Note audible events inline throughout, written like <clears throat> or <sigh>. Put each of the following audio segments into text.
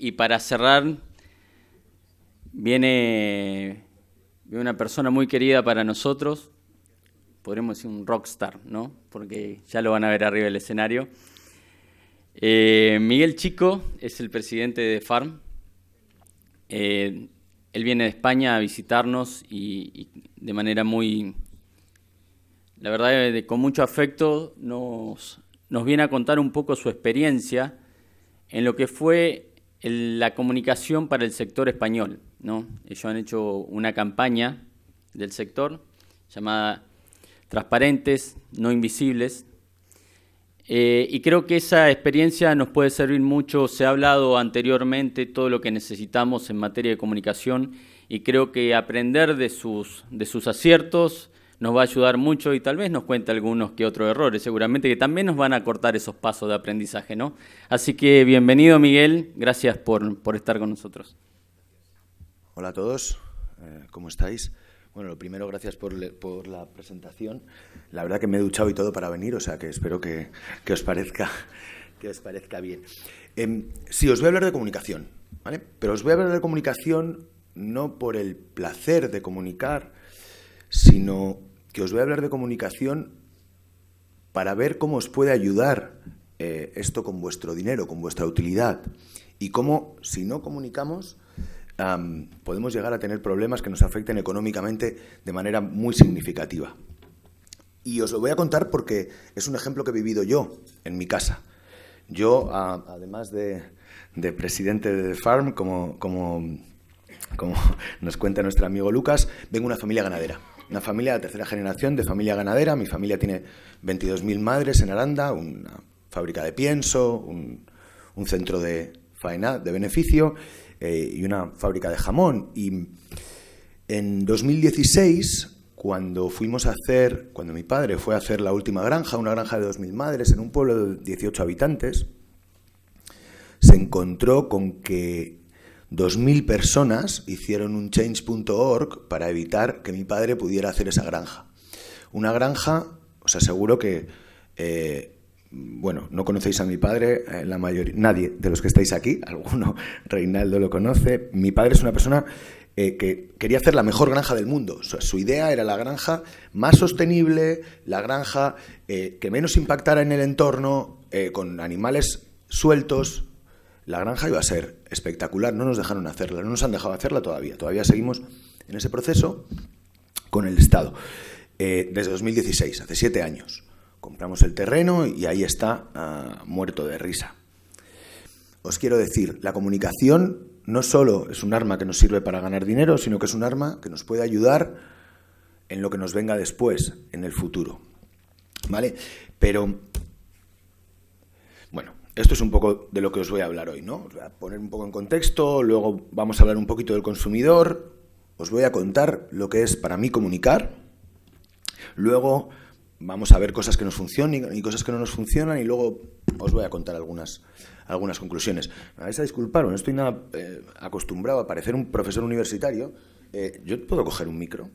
y para cerrar, viene, una persona muy querida para nosotros, podríamos decir un rockstar, ¿no? Porque ya lo van a ver arriba del escenario. Eh, Miguel Chico es el presidente de Farm. Eh, él viene de España a visitarnos y, de manera muy, la verdad, con mucho afecto nos, nos viene a contar un poco su experiencia en lo que fue la comunicación para el sector español. ¿no? Ellos han hecho una campaña del sector llamada Transparentes, no invisibles. Eh, y creo que esa experiencia nos puede servir mucho. Se ha hablado anteriormente todo lo que necesitamos en materia de comunicación y creo que aprender de sus, de sus aciertos nos va a ayudar mucho y tal vez nos cuente algunos que otros errores, seguramente que también nos van a cortar esos pasos de aprendizaje, ¿no? Así que bienvenido Miguel, gracias por, por estar con nosotros. Hola a todos, eh, ¿cómo estáis? Bueno, lo primero, gracias por, por, la presentación. La verdad que me he duchado y todo para venir, o sea que espero que, que os, parezca, que os parezca bien. Eh, sí, os voy a hablar de comunicación, ¿vale? Pero os voy a hablar de comunicación no por el placer de comunicar, sino que os voy a hablar de comunicación para ver cómo os puede ayudar eh, esto con vuestro dinero, con vuestra utilidad, y cómo, si no comunicamos, podemos llegar a tener problemas que nos afecten económicamente de manera muy significativa. Y os lo voy a contar porque es un ejemplo que he vivido yo en mi casa. Yo, además de, presidente de The Farm, como, como, <laughs> nos cuenta nuestro amigo Lucas, vengo de una familia ganadera una familia de tercera generación, de familia ganadera. Mi familia tiene 22.000 madres en Aranda, una fábrica de pienso, un, centro de faena, de beneficio eh, y una fábrica de jamón. Y en 2016, cuando fuimos a hacer, cuando mi padre fue a hacer la última granja, una granja de 2.000 madres en un pueblo de 18 habitantes, se encontró con que 2.000 personas hicieron un change.org para evitar que mi padre pudiera hacer esa granja. Una granja, os aseguro que, eh, bueno, no conocéis a mi padre, eh, la mayoría, nadie de los que estáis aquí, <laughs> alguno, Reinaldo lo conoce. Mi padre es una persona eh, que quería hacer la mejor granja del mundo. su idea era la granja más sostenible, la granja que menos impactara en el entorno, con animales sueltos, la granja iba a ser espectacular, no nos dejaron hacerla, no nos han dejado hacerla todavía, todavía seguimos en ese proceso con el Estado. Eh, desde 2016, hace siete años, compramos el terreno y ahí está ah, muerto de risa. Os quiero decir, la comunicación no solo es un arma que nos sirve para ganar dinero, sino que es un arma que nos puede ayudar en lo que nos venga después, en el futuro. ¿Vale? Pero, bueno, esto es un poco de lo que os voy a hablar hoy, ¿no? Voy a poner un poco en contexto, luego vamos a hablar un poquito del consumidor, os voy a contar lo que es para mí comunicar, luego vamos a ver cosas que nos funcionan y cosas que no nos funcionan y luego os voy a contar algunas, algunas conclusiones. Me vais a disculpar, no estoy nada eh, acostumbrado a parecer un profesor universitario. Eh, ¿Yo puedo coger un micro?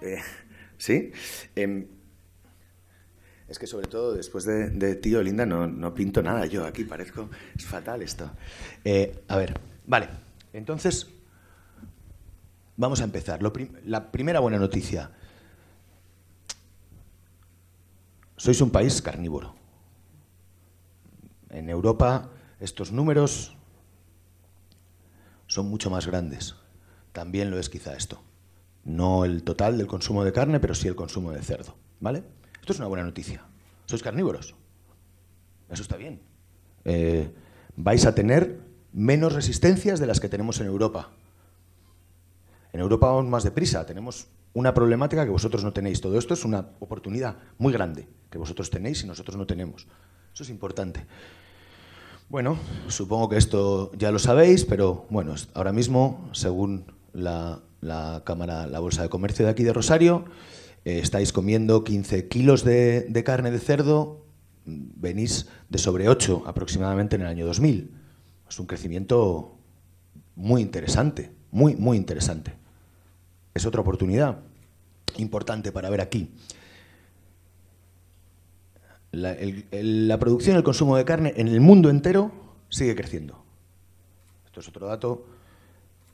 Eh, <laughs> ¿Sí? Es que sobre todo después de, tío Linda no, pinto nada yo aquí, parezco... Es fatal esto. Eh, a ver, vale. Entonces, vamos a empezar. la primera buena noticia. Sois un país carnívoro. En Europa estos números son mucho más grandes. También lo es quizá esto. No el total del consumo de carne, pero sí el consumo de cerdo. ¿Vale? Esto es una buena noticia. Sois carnívoros. Eso está bien. Eh, vais a tener menos resistencias de las que tenemos en Europa. En Europa vamos más deprisa. Tenemos una problemática que vosotros no tenéis. Todo esto es una oportunidad muy grande que vosotros tenéis y nosotros no tenemos. Eso es importante. Bueno, supongo que esto ya lo sabéis, pero bueno, ahora mismo, según la, la Cámara, la Bolsa de Comercio de aquí de Rosario, eh, estáis comiendo 15 kilos de, carne de cerdo, venís de sobre 8 aproximadamente en el año 2000. Es un crecimiento muy interesante, muy, muy interesante. Es otra oportunidad importante para ver aquí. La, la producción y el consumo de carne en el mundo entero sigue creciendo. Esto es otro dato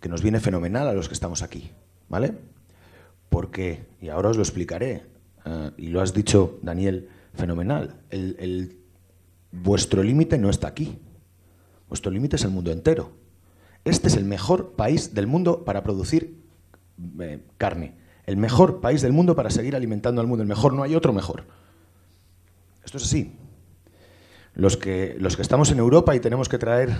que nos viene fenomenal a los que estamos aquí, ¿vale? Porque, y ahora os lo explicaré, eh, y lo has dicho, Daniel, fenomenal, vuestro límite no está aquí, vuestro límite es el mundo entero. Este es el mejor país del mundo para producir eh, carne, el mejor país del mundo para seguir alimentando al mundo, el mejor, no hay otro mejor. Esto es así. Los que, los que estamos en Europa y tenemos que traer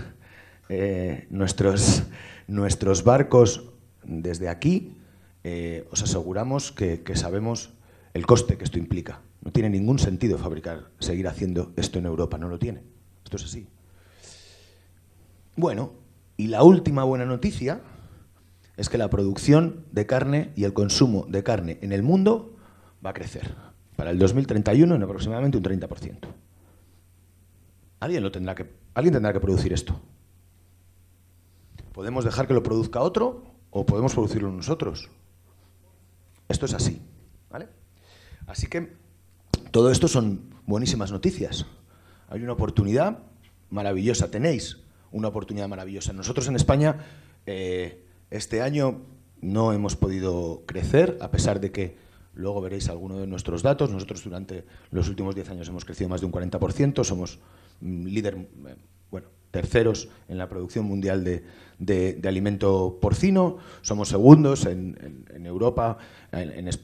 eh, nuestros, nuestros barcos desde aquí, eh, os aseguramos que, sabemos el coste que esto implica. No tiene ningún sentido fabricar, seguir haciendo esto en Europa, no lo tiene. Esto es así. Bueno, y la última buena noticia es que la producción de carne y el consumo de carne en el mundo va a crecer. Para el 2031 en aproximadamente un 30%. Alguien, lo tendrá, que, alguien tendrá que producir esto. Podemos dejar que lo produzca otro o podemos producirlo nosotros. Esto es así. Así que todo esto son buenísimas noticias. Hay una oportunidad maravillosa. Tenéis una oportunidad maravillosa. Nosotros en España eh, este año no hemos podido crecer, a pesar de que luego veréis algunos de nuestros datos. Nosotros durante los últimos 10 años hemos crecido más de un 40%, somos mm, líder, eh, terceros en la producción mundial de, alimento porcino, somos segundos en, Europa,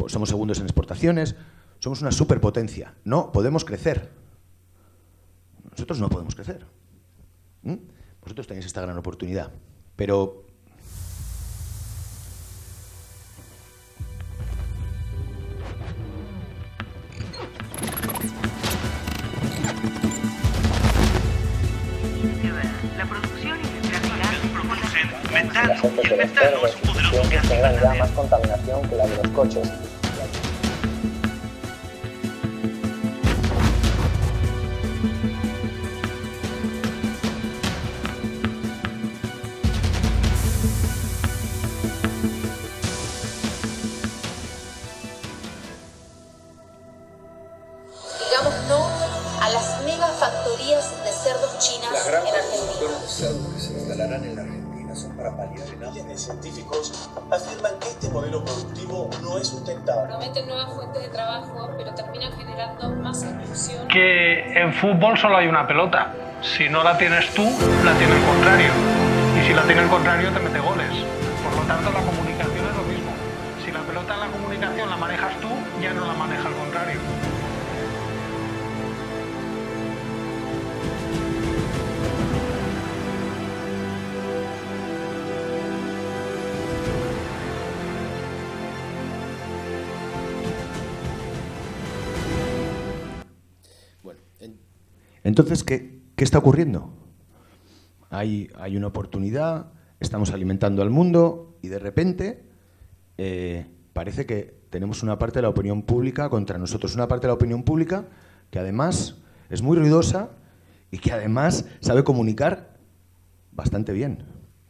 somos segundos en exportaciones, somos una superpotencia. No podemos crecer. Nosotros no podemos crecer. ¿Mm? Vosotros tenéis esta gran oportunidad. Pero y el metano es un poderoso gas invernadero. más contaminación que la de los coches. Que en fútbol solo hay una pelota. Si no la tienes tú, la tiene el contrario. Y si la tiene el contrario, te mete goles. Por lo tanto, la Entonces, ¿qué, está ocurriendo? Hay, hay, una oportunidad, estamos alimentando al mundo y de repente eh, parece que tenemos una parte de la opinión pública contra nosotros, una parte de la opinión pública que además es muy ruidosa y que además sabe comunicar bastante bien.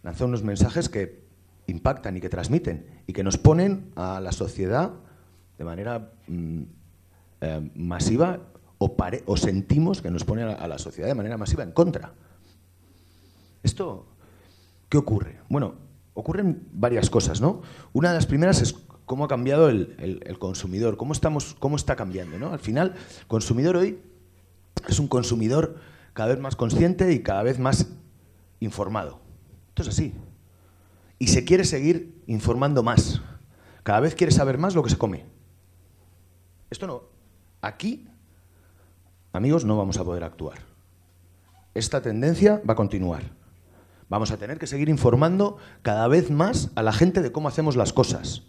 Lanza unos mensajes que impactan y que transmiten y que nos ponen a la sociedad de manera mm, eh, masiva o, sentimos que nos pone a la, sociedad de manera masiva en contra. ¿Esto qué ocurre? Bueno, ocurren varias cosas, ¿no? Una de las primeras es cómo ha cambiado el, consumidor, cómo, estamos, cómo está cambiando, ¿no? Al final, el consumidor hoy es un consumidor cada vez más consciente y cada vez más informado. Esto es así. Y se quiere seguir informando más. Cada vez quiere saber más lo que se come. Esto no. Aquí amigos, no vamos a poder actuar. Esta tendencia va a continuar. Vamos a tener que seguir informando cada vez más a la gente de cómo hacemos las cosas.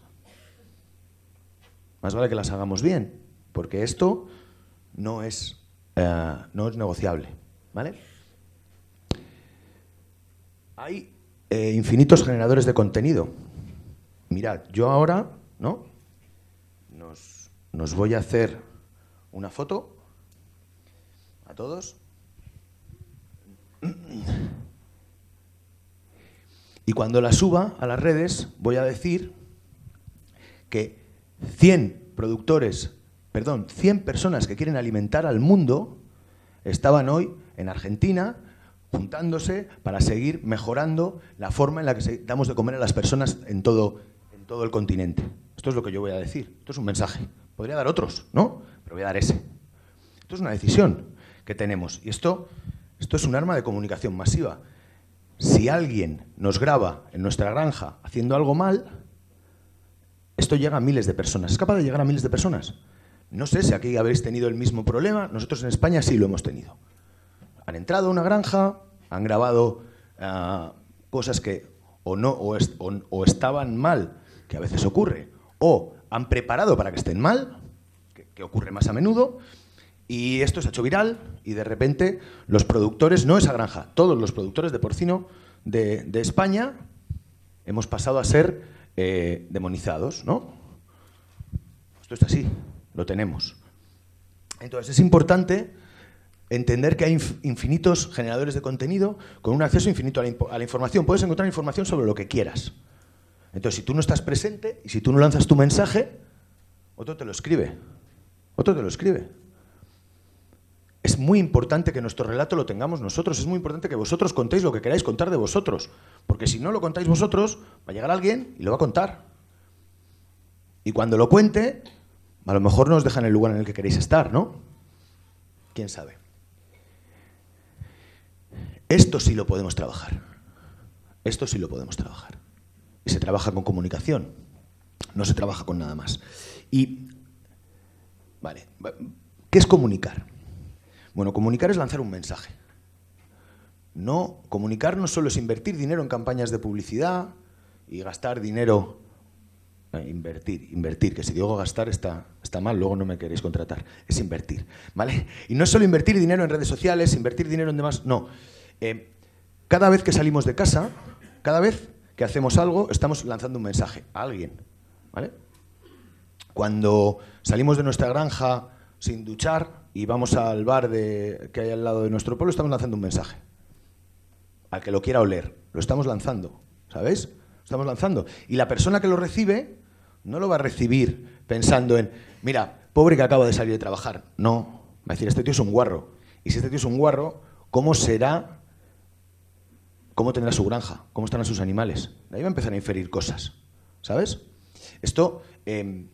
Más vale que las hagamos bien, porque esto no es, eh, no es negociable. ¿vale? Hay eh, infinitos generadores de contenido. Mirad, yo ahora ¿no? nos, nos voy a hacer una foto a todos. Y cuando la suba a las redes, voy a decir que 100 productores, perdón, 100 personas que quieren alimentar al mundo estaban hoy en Argentina juntándose para seguir mejorando la forma en la que damos de comer a las personas en todo, en todo el continente. Esto es lo que yo voy a decir. Esto es un mensaje. Podría dar otros, ¿no? Pero voy a dar ese. Esto es una decisión que tenemos. Y esto, esto es un arma de comunicación masiva. Si alguien nos graba en nuestra granja haciendo algo mal, esto llega a miles de personas. ¿Es capaz de llegar a miles de personas? No sé si aquí habéis tenido el mismo problema. Nosotros en España sí lo hemos tenido. Han entrado a una granja, han grabado ah, cosas que o, no, o, est- o- o estaban mal, que a veces ocurre, o han preparado para que estén mal, que ocurre más a menudo, y esto se ha hecho viral y de repente los productores, no esa granja, todos los productores de porcino de, España hemos pasado a ser eh, demonizados, ¿no? Esto es así, lo tenemos. Entonces es importante entender que hay inf- infinitos generadores de contenido con un acceso infinito a la, a la información. Puedes encontrar información sobre lo que quieras. Entonces, si tú no estás presente y si tú no lanzas tu mensaje, otro te lo escribe. Otro te lo escribe. Es muy importante que nuestro relato lo tengamos nosotros. Es muy importante que vosotros contéis lo que queráis contar de vosotros. Porque si no lo contáis vosotros, va a llegar alguien y lo va a contar. Y cuando lo cuente, a lo mejor no os deja en el lugar en el que queréis estar, ¿no? ¿Quién sabe? Esto sí lo podemos trabajar. Esto sí lo podemos trabajar. Y se trabaja con comunicación. No se trabaja con nada más. Y, vale, va- ¿qué es comunicar? Bueno, comunicar es lanzar un mensaje. No, comunicar no solo es invertir dinero en campañas de publicidad y gastar dinero. eh, invertir, invertir, que si digo gastar está, está mal, luego no me queréis contratar. Es invertir, ¿vale? Y no es solo invertir dinero en redes sociales, invertir dinero en demás, no. Eh, cada vez que salimos de casa, cada vez que hacemos algo, estamos lanzando un mensaje a alguien, ¿vale? Cuando salimos de nuestra granja sin duchar y vamos al bar de- que hay al lado de nuestro pueblo, estamos lanzando un mensaje. Al que lo quiera oler, lo estamos lanzando, ¿sabéis? Lo estamos lanzando. Y la persona que lo recibe no lo va a recibir pensando en, mira, pobre que acaba de salir de trabajar. No, va a decir, este tío es un guarro. Y si este tío es un guarro, ¿cómo será, cómo tendrá su granja? ¿Cómo estarán sus animales? Ahí va a empezar a inferir cosas, ¿sabes? Esto, eh,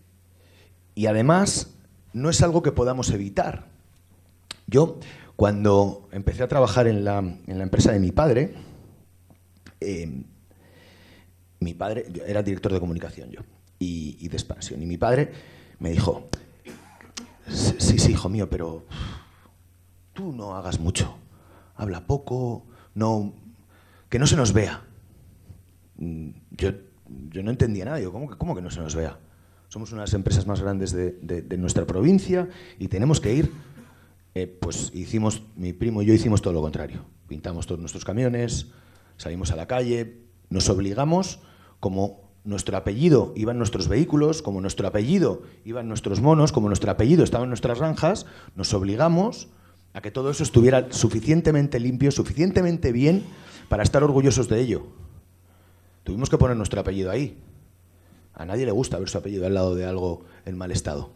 y además, no es algo que podamos evitar. Yo, cuando empecé a trabajar en la, en la empresa de mi padre, eh, mi padre, yo era director de comunicación yo, y, de expansión, y mi padre me dijo, sí, sí, hijo mío, pero tú no hagas mucho, habla poco, no, que no se nos vea. Mm, Yo, yo no entendía nada, digo, ¿cómo que, cómo que no se nos vea? Somos una de las empresas más grandes de, de- de nuestra provincia y tenemos que ir, eh, pues hicimos, mi primo y yo hicimos todo lo contrario. Pintamos todos nuestros camiones, salimos a la calle, nos obligamos, como nuestro apellido iba en nuestros vehículos, como nuestro apellido iba en nuestros monos, como nuestro apellido estaba en nuestras granjas, nos obligamos a que todo eso estuviera suficientemente limpio, suficientemente bien para estar orgullosos de ello. Tuvimos que poner nuestro apellido ahí. A nadie le gusta ver su apellido al lado de algo en mal estado.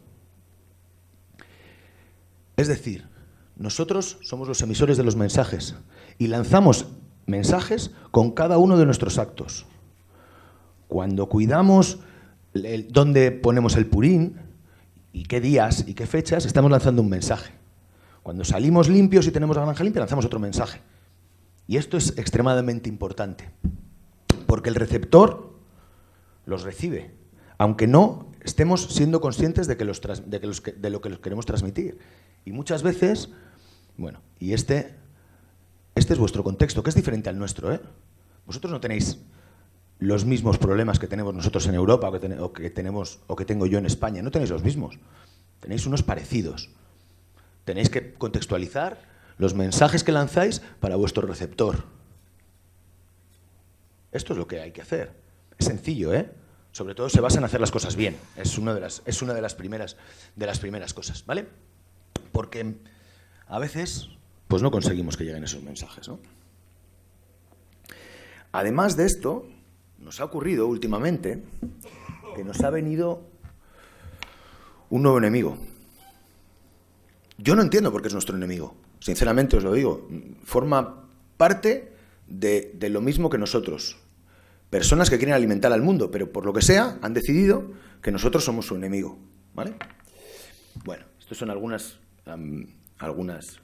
Es decir, nosotros somos los emisores de los mensajes y lanzamos mensajes con cada uno de nuestros actos. Cuando cuidamos dónde ponemos el purín y qué días y qué fechas, estamos lanzando un mensaje. Cuando salimos limpios y tenemos la granja limpia, lanzamos otro mensaje. Y esto es extremadamente importante, porque el receptor los recibe, aunque no estemos siendo conscientes de, que los que- de lo que los queremos transmitir. Y muchas veces, bueno, y este, este es vuestro contexto, que es diferente al nuestro. ¿eh? Vosotros no tenéis los mismos problemas que tenemos nosotros en Europa o que, tenemos, o que tengo yo en España, no tenéis los mismos, tenéis unos parecidos. Tenéis que contextualizar los mensajes que lanzáis para vuestro receptor. Esto es lo que hay que hacer. Es sencillo, ¿eh? Sobre todo se basa en hacer las cosas bien. Es una de las, es una de las, primeras, de las primeras cosas, ¿vale? Porque a veces pues no conseguimos que lleguen esos mensajes, ¿no? Además de esto, nos ha ocurrido últimamente que nos ha venido un nuevo enemigo. Yo no entiendo por qué es nuestro enemigo. Sinceramente os lo digo. Forma parte de, lo mismo que nosotros. Personas que quieren alimentar al mundo, pero por lo que sea han decidido que nosotros somos su enemigo. ¿Vale? Bueno, estas son algunas, algunas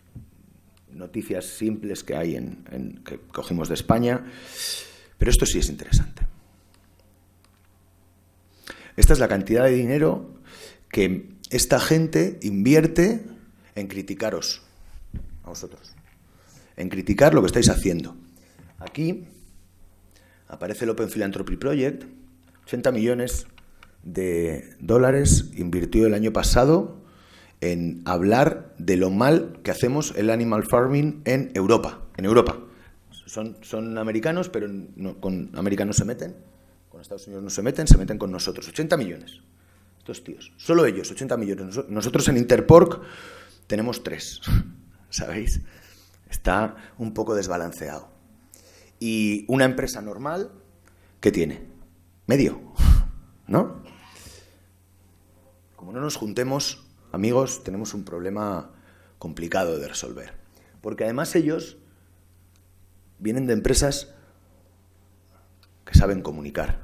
noticias simples que hay en, en- que cogimos de España, pero esto sí es interesante. Esta es la cantidad de dinero que esta gente invierte en criticaros a vosotros, en criticar lo que estáis haciendo. Aquí aparece el Open Philanthropy Project, 80 millones de dólares invirtió el año pasado en hablar de lo mal que hacemos el animal farming en Europa. En Europa. Son, son americanos, pero no- con americanos se meten, con Estados Unidos no se meten, se meten con nosotros. 80 millones. Estos tíos. Solo ellos, 80 millones. Noso- Nosotros en Interpork tenemos tres. <laughs> ¿Sabéis? Está un poco desbalanceado. Y una empresa normal, ¿qué tiene? Medio. <laughs> ¿No? Como no nos juntemos, amigos, tenemos un problema complicado de resolver. Porque además ellos vienen de empresas que saben comunicar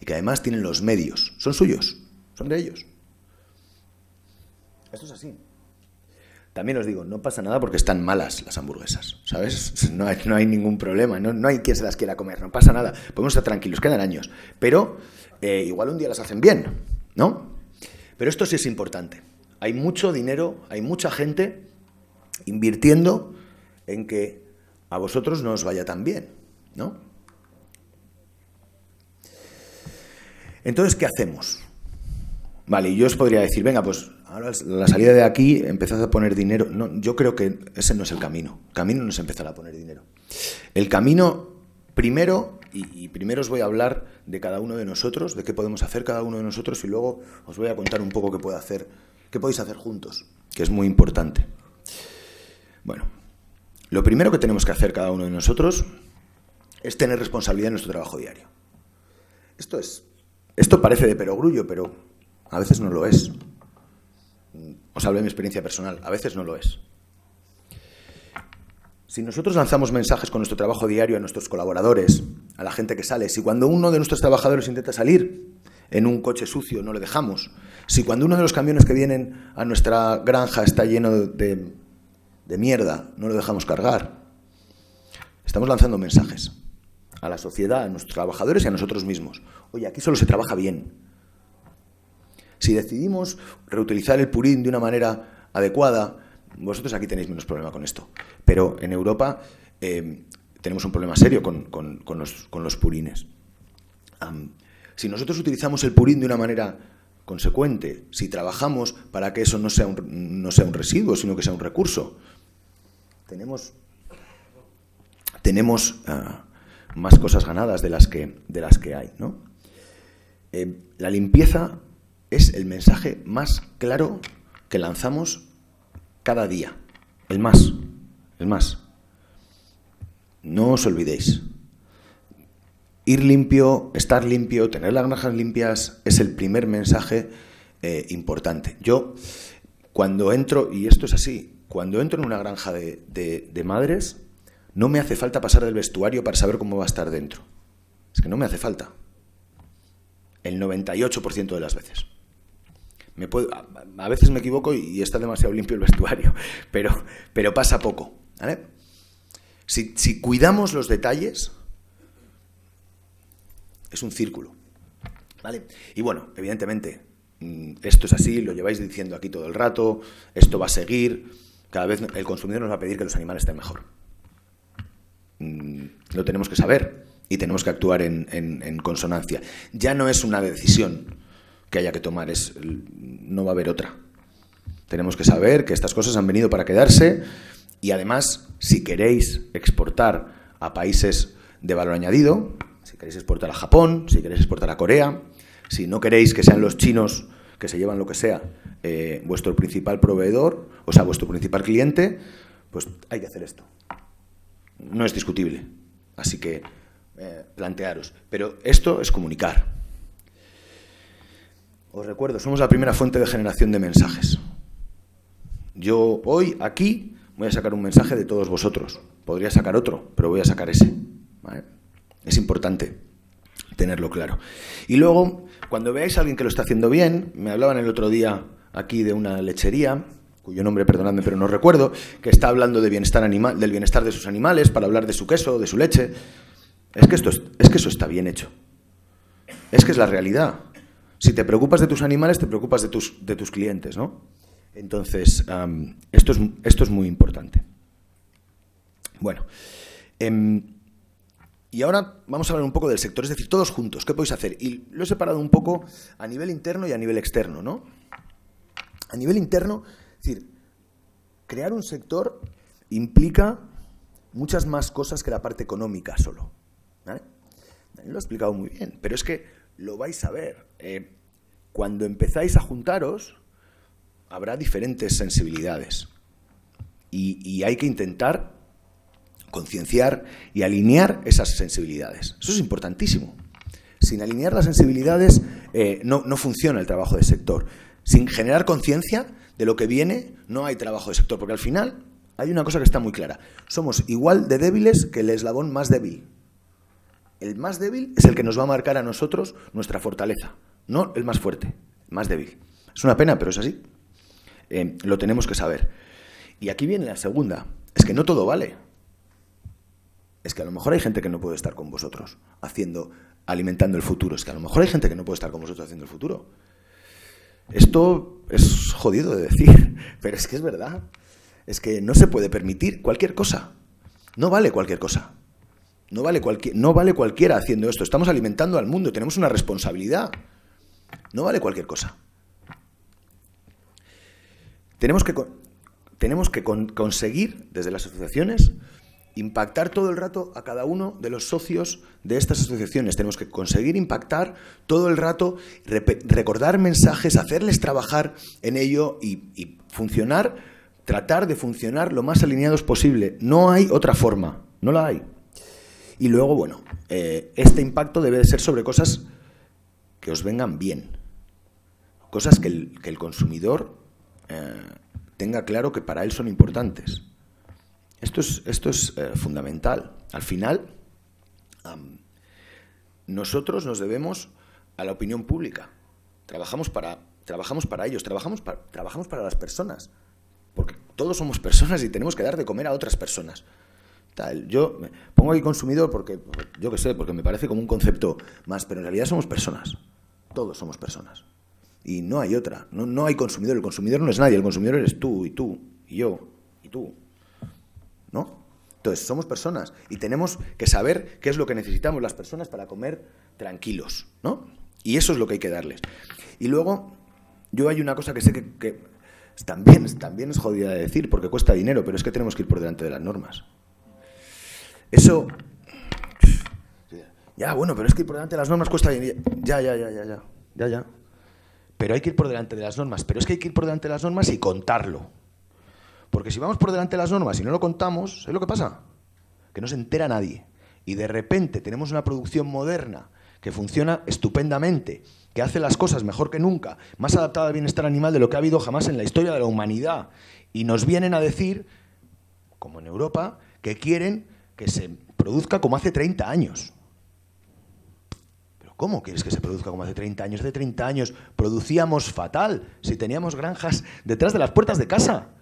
y que además tienen los medios. Son suyos, son de ellos. Esto es así. También os digo, no pasa nada porque están malas las hamburguesas, ¿sabes? <laughs> No hay, no hay ningún problema, no, no hay quien se las quiera comer, no pasa nada. Podemos estar tranquilos, quedan años. Pero eh, igual un día las hacen bien, ¿no? Pero esto sí es importante. Hay mucho dinero, hay mucha gente invirtiendo en que a vosotros no os vaya tan bien, ¿no? Entonces, ¿qué hacemos? Vale, y yo os podría decir, venga, pues ahora la salida de aquí empezad a poner dinero. No, yo creo que ese no es el camino. El camino no es empezar a poner dinero. El camino, primero, y, y primero os voy a hablar de cada uno de nosotros, de qué podemos hacer cada uno de nosotros, y luego os voy a contar un poco qué puede hacer, qué podéis hacer juntos, que es muy importante. Bueno, lo primero que tenemos que hacer cada uno de nosotros es tener responsabilidad en nuestro trabajo diario. Esto es, esto parece de perogrullo, pero a veces no lo es. Os hablo de mi experiencia personal, a veces no lo es. Si nosotros lanzamos mensajes con nuestro trabajo diario a nuestros colaboradores, a la gente que sale, si cuando uno de nuestros trabajadores intenta salir en un coche sucio no le dejamos, si cuando uno de los camiones que vienen a nuestra granja está lleno de, de mierda, no lo dejamos cargar, estamos lanzando mensajes a la sociedad, a nuestros trabajadores y a nosotros mismos. Oye, aquí solo se trabaja bien. Si decidimos reutilizar el purín de una manera adecuada, vosotros aquí tenéis menos problema con esto. Pero en Europa eh, tenemos un problema serio con, con- los, con los purines. Si nosotros utilizamos el purín de una manera consecuente, si trabajamos para que eso no sea un, no sea un residuo, sino que sea un recurso, tenemos, tenemos ah, más cosas ganadas de las que, de las que hay. ¿no? Eh, la limpieza es el mensaje más claro que lanzamos cada día. El más, el más. No os olvidéis. Ir limpio, estar limpio, tener las granjas limpias es el primer mensaje eh, importante. Yo, cuando entro, y esto es así, cuando entro en una granja de, madres, no me hace falta pasar del vestuario para saber cómo va a estar dentro. Es que no me hace falta. El 98% de las veces. Me puedo- a, veces me equivoco y, está demasiado limpio el vestuario, <laughs> pero, pero pasa poco. si cuidamos los detalles, es un círculo. ¿vale? Y bueno, evidentemente, mm, esto es así, lo lleváis diciendo aquí todo el rato, esto va a seguir, cada vez el consumidor nos va a pedir que los animales estén mejor. Mm, Lo tenemos que saber y tenemos que actuar en, en- en consonancia. Ya no es una decisión que haya que tomar, es, no va a haber otra. Tenemos que saber que estas cosas han venido para quedarse y además, si queréis exportar a países de valor añadido, si queréis exportar a Japón, si queréis exportar a Corea, si no queréis que sean los chinos que se llevan lo que sea eh, vuestro principal proveedor, o sea, vuestro principal cliente, pues hay que hacer esto. No es discutible. Así que eh, plantearos. Pero esto es comunicar. Os recuerdo, somos la primera fuente de generación de mensajes. Yo hoy, aquí, voy a sacar un mensaje de todos vosotros. podría sacar otro, pero voy a sacar ese. Es importante tenerlo claro. Y luego, cuando veáis a alguien que lo está haciendo bien, me hablaban el otro día aquí de una lechería, cuyo nombre, perdonadme, pero no recuerdo, que está hablando del bienestar de sus animales para hablar de su queso, de su leche. Es que, esto es, es que eso está bien hecho. Es que es la realidad. Si te preocupas de tus animales, te preocupas de tus, de tus clientes, ¿no? Entonces, esto, es, esto es muy importante. Bueno, em, y ahora vamos a hablar un poco del sector, es decir, todos juntos, ¿qué podéis hacer? Y lo he separado un poco a nivel interno y a nivel externo, ¿no? A nivel interno, es decir, crear un sector implica muchas más cosas que la parte económica solo. ¿vale? Lo he explicado muy bien, pero es que lo vais a ver. Eh, cuando empezáis a juntaros, habrá diferentes sensibilidades. Y, hay que intentar concienciar y alinear esas sensibilidades. Eso es importantísimo. Sin alinear las sensibilidades eh, no, no funciona el trabajo de sector. Sin generar conciencia de lo que viene, no hay trabajo de sector, porque al final hay una cosa que está muy clara. Somos igual de débiles que el eslabón más débil. El más débil es el que nos va a marcar a nosotros nuestra fortaleza, no el más fuerte, el más débil. Es una pena, pero es así. Eh, lo tenemos que saber. Y aquí viene la segunda. Es que no todo vale. Es que a lo mejor hay gente que no puede estar con vosotros haciendo, alimentando el futuro. Es que a lo mejor hay gente que no puede estar con vosotros haciendo el futuro. Esto es jodido de decir, <laughs> pero es que es verdad. Es que no se puede permitir cualquier cosa. No vale cualquier cosa. No vale, no vale cualquiera haciendo esto. Estamos alimentando al mundo, tenemos una responsabilidad. No vale cualquier cosa. Tenemos que, tenemos que conseguir, desde las asociaciones, impactar todo el rato a cada uno de los socios de estas asociaciones. Tenemos que conseguir impactar todo el rato, recordar mensajes, hacerles trabajar en ello y, funcionar, tratar de funcionar lo más alineados posible. No hay otra forma, no la hay. Y luego, bueno, eh, este impacto debe de ser sobre cosas que os vengan bien, cosas que el, que el consumidor eh, tenga claro que para él son importantes. Esto es, esto es eh, fundamental. Al final, nosotros nos debemos a la opinión pública. Trabajamos para, trabajamos para ellos, trabajamos para, trabajamos para las personas. Porque todos somos personas y tenemos que dar de comer a otras personas. Yo pongo ahí consumidor porque, yo qué sé, porque me parece como un concepto más, pero en realidad somos personas. Todos somos personas. Y no hay otra. No, no hay consumidor. El consumidor no es nadie. El consumidor eres tú y tú y yo y tú. ¿No? Entonces, somos personas y tenemos que saber qué es lo que necesitamos las personas para comer tranquilos, ¿no? Y eso es lo que hay que darles. Y luego, yo hay una cosa que sé que, también, también es jodida de decir porque cuesta dinero, pero es que tenemos que ir por delante de las normas. Eso... Ya, bueno, pero es que ir por delante de las normas cuesta dinero. Ya, ya, ya, ya, ya. Ya, ya pero hay que ir por delante de las normas. Pero es que hay que ir por delante de las normas y contarlo. Porque si vamos por delante de las normas y no lo contamos, ¿sabes lo que pasa? Que no se entera nadie. Y de repente tenemos una producción moderna que funciona estupendamente, que hace las cosas mejor que nunca, más adaptada al bienestar animal de lo que ha habido jamás en la historia de la humanidad. Y nos vienen a decir, como en Europa, que quieren que se produzca como hace 30 años. ¿Cómo quieres que se produzca como hace 30 años? Hace 30 años producíamos fatal si teníamos granjas detrás de las puertas de casa,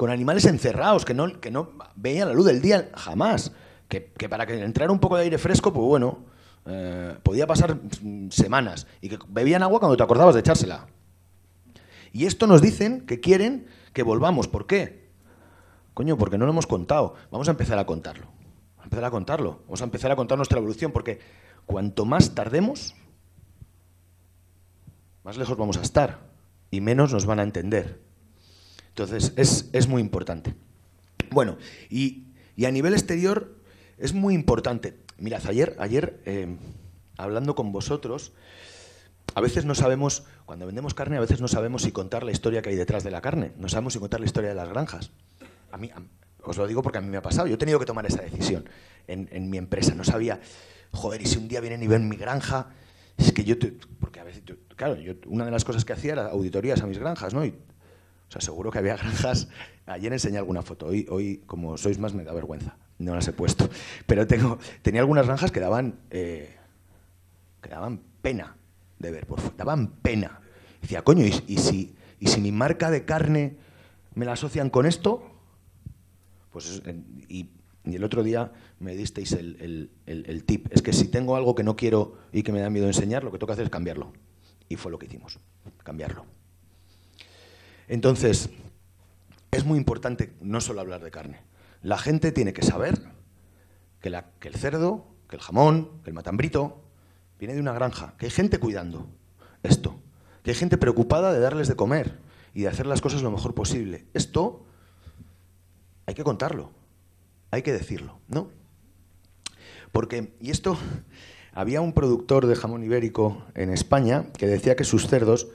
con animales encerrados que no, que no veían la luz del día jamás. Que, para que entrara un poco de aire fresco, pues bueno, eh, podía pasar semanas y que bebían agua cuando te acordabas de echársela. Y esto nos dicen que quieren que volvamos. ¿Por qué? Coño, porque no lo hemos contado. Vamos a empezar a contarlo. Vamos a empezar a contarlo. Vamos a empezar a contar nuestra evolución, porque cuanto más tardemos, más lejos vamos a estar y menos nos van a entender. Entonces, es, muy importante. Bueno, y, a nivel exterior es muy importante. Mirad, ayer, ayer eh, hablando con vosotros, a veces no sabemos, cuando vendemos carne, a veces no sabemos si contar la historia que hay detrás de la carne, no sabemos si contar la historia de las granjas. A mí, os lo digo porque a mí me ha pasado, yo he tenido que tomar esa decisión en, en mi empresa, no sabía joder, y si un día vienen y ven mi granja, es que yo, porque a veces, claro, una de las cosas que hacía era auditorías a mis granjas, ¿no? Y O sea, seguro que había granjas. Ayer enseñé alguna foto. Hoy, hoy como sois más, me da vergüenza. No las he puesto. Pero tengo, tenía algunas granjas que daban, eh, que daban pena de ver. Por, daban pena. decía, coño, ¿y, si, ¿y si mi marca de carne me la asocian con esto? Pues, y, el otro día me disteis el, el, tip. Es que si tengo algo que no quiero y que me da miedo enseñar, lo que tengo que hacer es cambiarlo. Y fue lo que hicimos, cambiarlo. Entonces, es muy importante no solo hablar de carne. La gente tiene que saber que, el cerdo, que el jamón, que el matambrito, viene de una granja, que hay gente cuidando esto, que hay gente preocupada de darles de comer y de hacer las cosas lo mejor posible. Esto hay que contarlo, hay que decirlo, ¿no? Porque, y esto, había un productor de jamón ibérico en España que decía que sus cerdos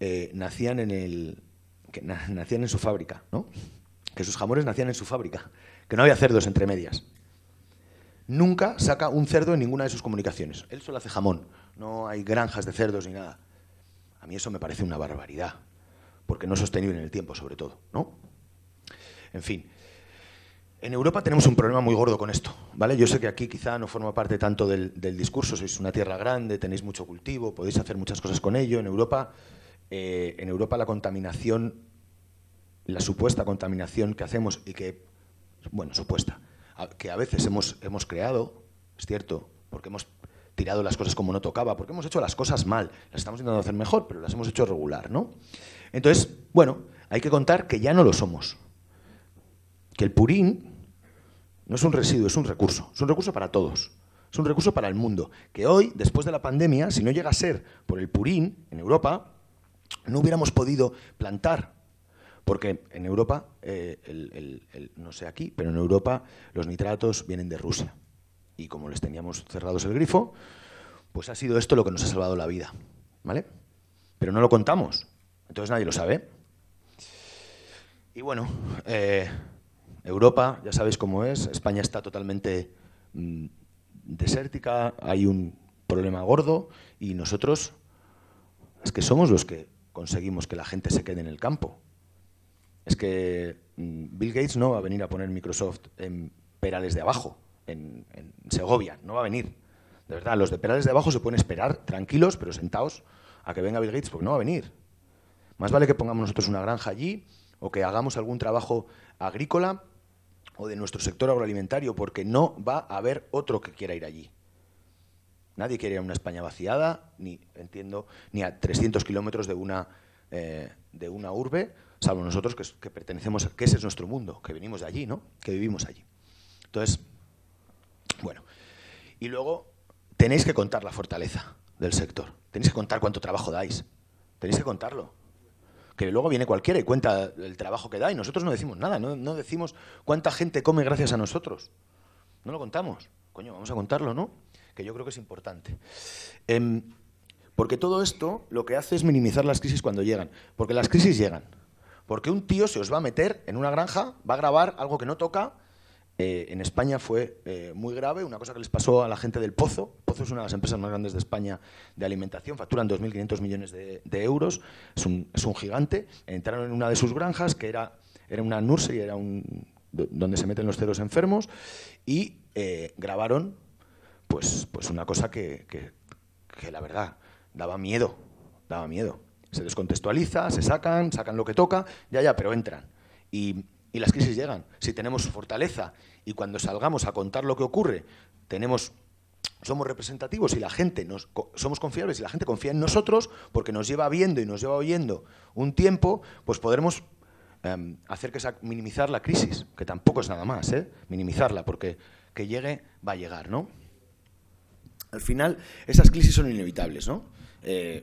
eh, nacían en el, que nacían en su fábrica, ¿no? Que sus jamones nacían en su fábrica, que no había cerdos entre medias. Nunca saca un cerdo en ninguna de sus comunicaciones. Él solo hace jamón, no hay granjas de cerdos ni nada. A mí eso me parece una barbaridad, porque no es sostenible en el tiempo, sobre todo, ¿no? En fin, en Europa tenemos un problema muy gordo con esto, ¿vale? Yo sé que aquí quizá no forma parte tanto del, del, discurso, sois una tierra grande, tenéis mucho cultivo, podéis hacer muchas cosas con ello. En Europa eh, en Europa la contaminación, la supuesta contaminación que hacemos y que, bueno, supuesta, que a veces hemos, hemos creado, es cierto, porque hemos tirado las cosas como no tocaba, porque hemos hecho las cosas mal, las estamos intentando hacer mejor, pero las hemos hecho regular, ¿no? Entonces, bueno, hay que contar que ya no lo somos. Que el purín no es un residuo, es un recurso, es un recurso para todos. Es un recurso para el mundo. Que hoy, después de la pandemia, si no llega a ser por el purín en Europa, no hubiéramos podido plantar, porque en Europa, eh, no sé aquí, pero en Europa los nitratos vienen de Rusia. Y como les teníamos cerrados el grifo, pues ha sido esto lo que nos ha salvado la vida. ¿Vale? Pero no lo contamos, entonces nadie lo sabe. Y bueno, eh, Europa, ya sabéis cómo es, España está totalmente mm, desértica, hay un problema gordo y nosotros es que somos los que conseguimos que la gente se quede en el campo. Es que mm, Bill Gates no va a venir a poner Microsoft en Perales de abajo, en, Segovia, no va a venir. De verdad, los de Perales de abajo se pueden esperar tranquilos, pero sentados, a que venga Bill Gates, porque no va a venir. Más vale que pongamos nosotros una granja allí o que hagamos algún trabajo agrícola o de nuestro sector agroalimentario, porque no va a haber otro que quiera ir allí. Nadie quiere una España vaciada, ni, entiendo, ni a 300 kilómetros de una, eh, de una urbe, salvo nosotros que, que, pertenecemos, que ese es nuestro mundo, que venimos de allí, ¿no? que vivimos allí. Entonces, bueno, y luego tenéis que contar la fortaleza del sector, tenéis que contar cuánto trabajo dais, tenéis que contarlo. Que luego viene cualquiera y cuenta el trabajo que da y nosotros no decimos nada, no, no decimos cuánta gente come gracias a nosotros. No lo contamos. Coño, vamos a contarlo, ¿no? Que yo creo que es importante. Em, porque todo esto lo que hace es minimizar las crisis cuando llegan. Porque las crisis llegan. Porque un tío se os va a meter en una granja, va a grabar algo que no toca. Eh, en España fue eh, muy grave, una cosa que les pasó a la gente del Pozo. Pozo es una de las empresas más grandes de España de alimentación, facturan 2.500 millones de, euros, es un, es un, gigante. Entraron en una de sus granjas, que era, era una nursery, era un, donde se meten los ceros enfermos, y eh, grabaron pues, pues una cosa que, la verdad daba miedo, daba miedo. Se descontextualiza, se sacan, sacan lo que toca, ya, ya, pero entran. Y, las crisis llegan. Si tenemos fortaleza y cuando salgamos a contar lo que ocurre, tenemos somos representativos y la gente nos somos confiables y la gente confía en nosotros porque nos lleva viendo y nos lleva oyendo un tiempo, pues podremos em, hacer que minimizar la crisis, que tampoco es nada más, ¿eh? minimizarla, porque que llegue va a llegar, ¿no? Al final, esas crisis son inevitables, ¿no? Eh,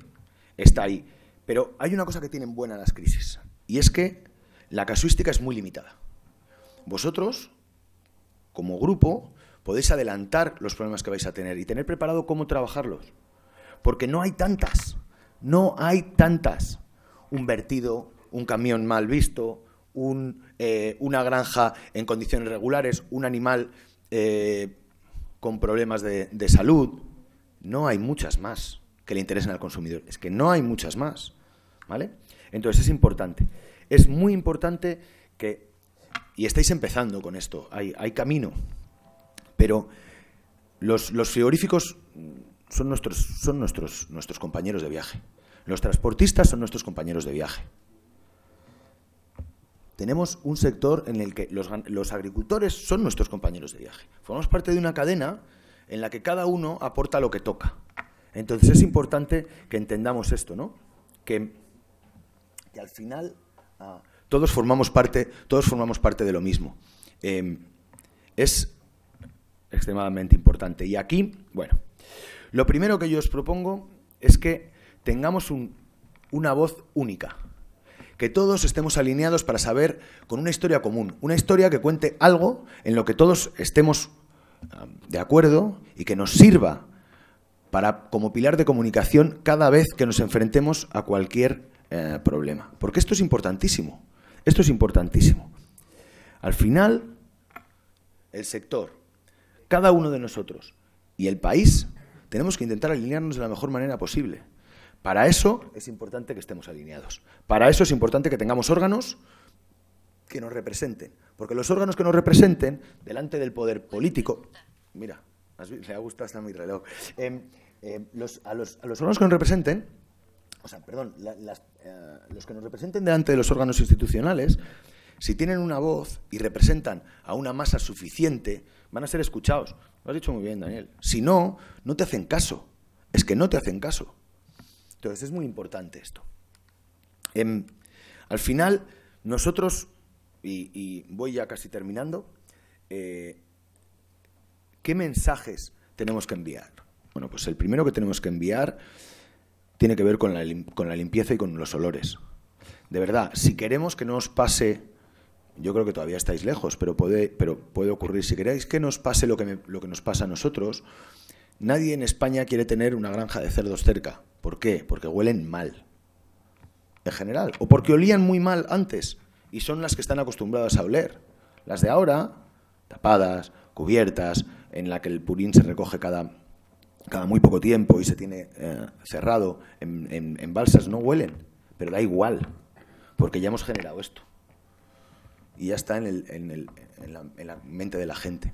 está ahí. Pero hay una cosa que tienen buena las crisis, y es que la casuística es muy limitada. Vosotros, como grupo, podéis adelantar los problemas que vais a tener y tener preparado cómo trabajarlos. Porque no hay tantas, no hay tantas. Un vertido, un camión mal visto, eh, una granja en condiciones regulares, un animal eh, con problemas de, salud. No hay muchas más que le interesen al consumidor. Es que no hay muchas más. ¿Vale? Entonces es importante. es muy importante que, y estáis empezando con esto, hay, hay camino, pero los, los frigoríficos son, nuestros, son nuestros, nuestros compañeros de viaje. Los transportistas son nuestros compañeros de viaje. Tenemos un sector en el que los, agricultores son nuestros compañeros de viaje. Formamos parte de una cadena en la que cada uno aporta lo que toca. Entonces es importante que entendamos esto, ¿no? Que, al final ah, todos formamos parte, todos formamos parte de lo mismo. Em, es extremadamente importante. Y aquí, bueno, lo primero que yo os propongo es que tengamos una voz única, que todos estemos alineados para saber con una historia común, una historia que cuente algo en lo que todos estemos de acuerdo y que nos sirva para, como pilar de comunicación cada vez que nos enfrentemos a cualquier eh, problema. Porque esto es importantísimo. Esto es importantísimo. Al final, el sector, cada uno de nosotros y el país tenemos que intentar alinearnos de la mejor manera posible. Para eso es importante que estemos alineados. Para eso es importante que tengamos órganos que nos representen. Porque los órganos que nos representen delante del poder político. Mira, le ha gustado hasta mi reloj. Em, em, a, los, órganos que nos representen, o sea, perdón, eh, los que nos representen delante de los órganos institucionales, si tienen una voz y representan a una masa suficiente, van a ser escuchados. Lo has dicho muy bien, Daniel. Si no, no te hacen caso. Es que no te hacen caso. Entonces es muy importante esto. Em, al final, nosotros y, voy ya casi terminando, eh, ¿qué mensajes tenemos que enviar? Bueno, pues el primero que tenemos que enviar tiene que ver con la, limpieza y con los olores. De verdad, si queremos que no os pase, yo creo que todavía estáis lejos, pero puede, pero puede ocurrir, si queréis que nos pase lo que nos pasa a nosotros, nadie en España quiere tener una granja de cerdos cerca. ¿Por qué? Porque huelen mal, en general, o porque olían muy mal antes y son las que están acostumbradas a oler. Las de ahora, tapadas, cubiertas, en la que el purín se recoge cada, cada muy poco tiempo y se tiene eh, cerrado en, balsas, no huelen, pero da igual, porque ya hemos generado esto. Y ya está en, el, en, la, en la mente de la gente.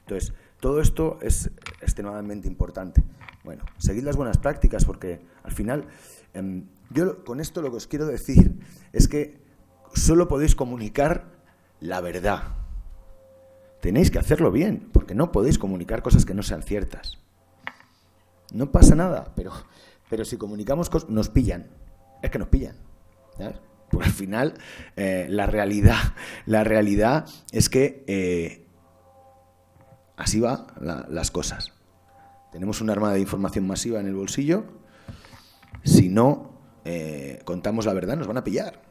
Entonces, todo esto es extremadamente importante. Bueno, seguid las buenas prácticas porque al final, em, yo con esto lo que os quiero decir es que solo podéis comunicar la verdad. Tenéis que hacerlo bien, porque no podéis comunicar cosas que no sean ciertas. No pasa nada, pero, pero si comunicamos cosas, nos pillan. Es que nos pillan. Porque al final, eh, la, realidad, la realidad es que eh, así van las cosas. Tenemos un arma de información masiva en el bolsillo. Si no eh, contamos la verdad, nos van a pillar.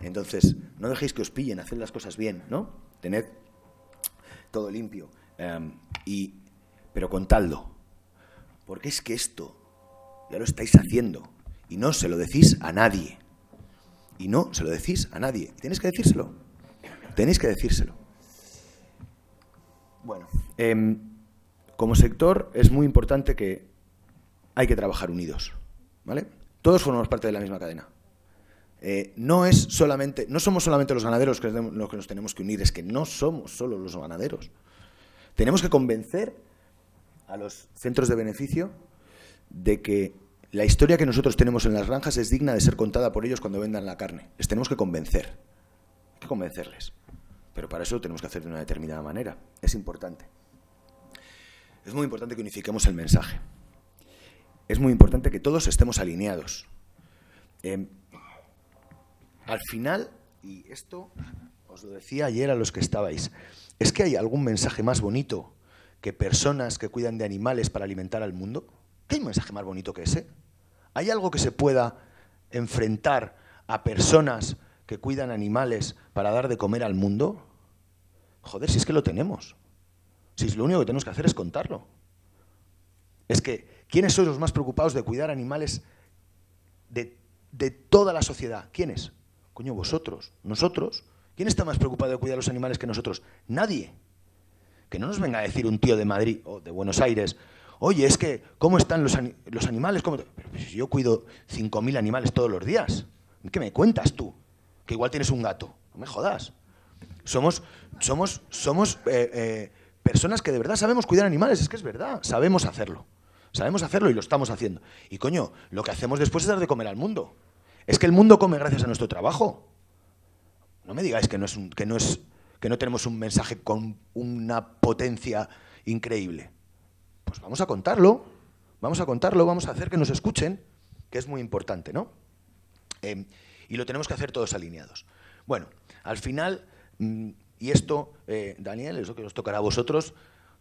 Entonces, no dejéis que os pillen, haced las cosas bien, ¿no? Tened todo limpio. Em, y, pero contadlo. Porque es que esto ya lo estáis haciendo. Y no se lo decís a nadie. Y no se lo decís a nadie. Tenéis que decírselo. Tenéis que decírselo. Bueno, em, como sector es muy importante que hay que trabajar unidos. ¿Vale? Todos formamos parte de la misma cadena. Eh, no es solamente, no somos solamente los ganaderos que los que nos tenemos que unir, es que no somos solo los ganaderos. Tenemos que convencer a los centros de beneficio de que la historia que nosotros tenemos en las granjas es digna de ser contada por ellos cuando vendan la carne. Les tenemos que convencer. Hay que convencerles. Pero para eso tenemos que hacer de una determinada manera. Es importante. Es muy importante que unifiquemos el mensaje. Es muy importante que todos estemos alineados. Em, al final, y esto os lo decía ayer a los que estabais, ¿es que hay algún mensaje más bonito que personas que cuidan de animales para alimentar al mundo? ¿Qué hay un mensaje más bonito que ese? ¿Hay algo que se pueda enfrentar a personas que cuidan animales para dar de comer al mundo? Joder, si es que lo tenemos. Si lo único que tenemos que hacer es contarlo. Es que, ¿quiénes son los más preocupados de cuidar animales de, de toda la sociedad? ¿Quiénes? Coño, vosotros, nosotros. ¿Quién está más preocupado de cuidar los animales que nosotros? Nadie. Que no nos venga a decir un tío de Madrid o de Buenos Aires, oye, es que, ¿cómo están los, animales? Pero pues, yo cuido 5.000 animales todos los días. ¿Qué me cuentas tú? que igual tienes un gato. No me jodas. Somos, somos, somos eh, eh, personas que de verdad sabemos cuidar animales, es que es verdad, sabemos hacerlo. Sabemos hacerlo y lo estamos haciendo. Y coño, lo que hacemos después es dar de comer al mundo. Es que el mundo come gracias a nuestro trabajo. No me digáis que no, es que no, es, que no tenemos un mensaje con una potencia increíble. Pues vamos a contarlo, vamos a contarlo, vamos a hacer que nos escuchen, que es muy importante, ¿no? Eh, y lo tenemos que hacer todos alineados. Bueno, al final, mm, y esto, eh, Daniel, es lo que os tocará a vosotros,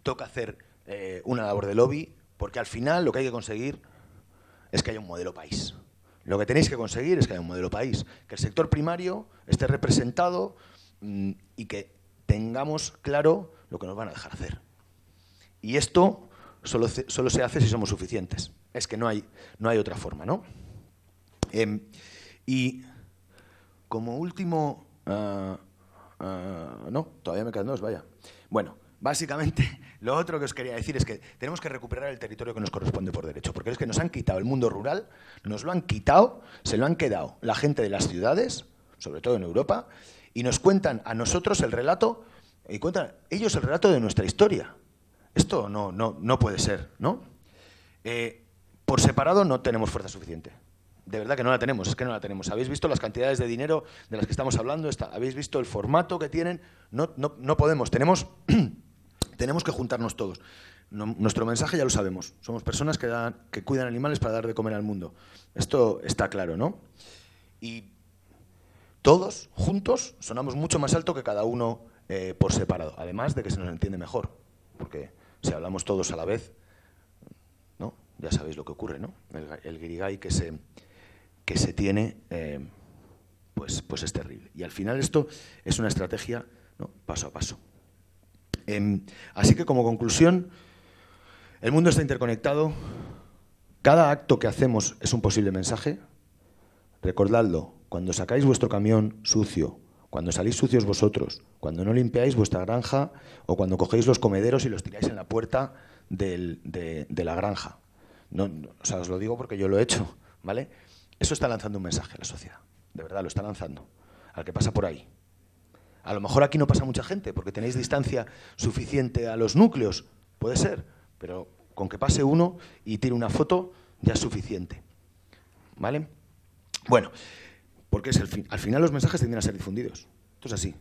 toca hacer eh, una labor de lobby, porque al final lo que hay que conseguir es que haya un modelo país. Lo que tenéis que conseguir es que haya un modelo país, que el sector primario esté representado mm, y que tengamos claro lo que nos van a dejar hacer. Y esto solo, solo se hace si somos suficientes. Es que no hay, no hay otra forma, ¿no? Em, y como último... Ah, ah, no, todavía me quedan dos, vaya. Bueno, básicamente <laughs> lo otro que os quería decir es que tenemos que recuperar el territorio que nos corresponde por derecho, porque es que nos han quitado el mundo rural, nos lo han quitado, se lo han quedado la gente de las ciudades, sobre todo en Europa, y nos cuentan a nosotros el relato, y cuentan ellos el relato de nuestra historia. Esto no, no, no puede ser, ¿no? Eh, por separado no tenemos fuerza suficiente. De verdad que no la tenemos, es que no la tenemos. ¿Habéis visto las cantidades de dinero de las que estamos hablando? ¿Habéis visto el formato que tienen? No, no, podemos, tenemos, <clears throat> tenemos que juntarnos todos. nuestro mensaje ya lo sabemos. Somos personas que, que cuidan animales para dar de comer al mundo. Esto está claro, ¿no? Y todos, juntos, sonamos mucho más alto que cada uno eh, por separado. Además de que se nos entiende mejor. Porque si hablamos todos a la vez, ¿no? Ya sabéis lo que ocurre, ¿no? El, el guirigay que se que se tiene, eh, pues, pues es terrible. Y al final esto es una estrategia paso a paso. Em, así que como conclusión, el mundo está interconectado, cada acto que hacemos es un posible mensaje. Recordadlo, cuando sacáis vuestro camión sucio, cuando salís sucios vosotros, cuando no limpiáis vuestra granja o cuando cogéis los comederos y los tiráis en la puerta de, la granja. No, o sea, os lo digo porque yo lo he hecho, ¿vale? Eso está lanzando un mensaje a la sociedad. De verdad, lo está lanzando. Al que pasa por ahí. A lo mejor aquí no pasa mucha gente porque tenéis distancia suficiente a los núcleos. Puede ser. Pero con que pase uno y tire una foto ya es suficiente. ¿Vale? Bueno, porque es el al final los mensajes tienden a ser difundidos. Esto es así.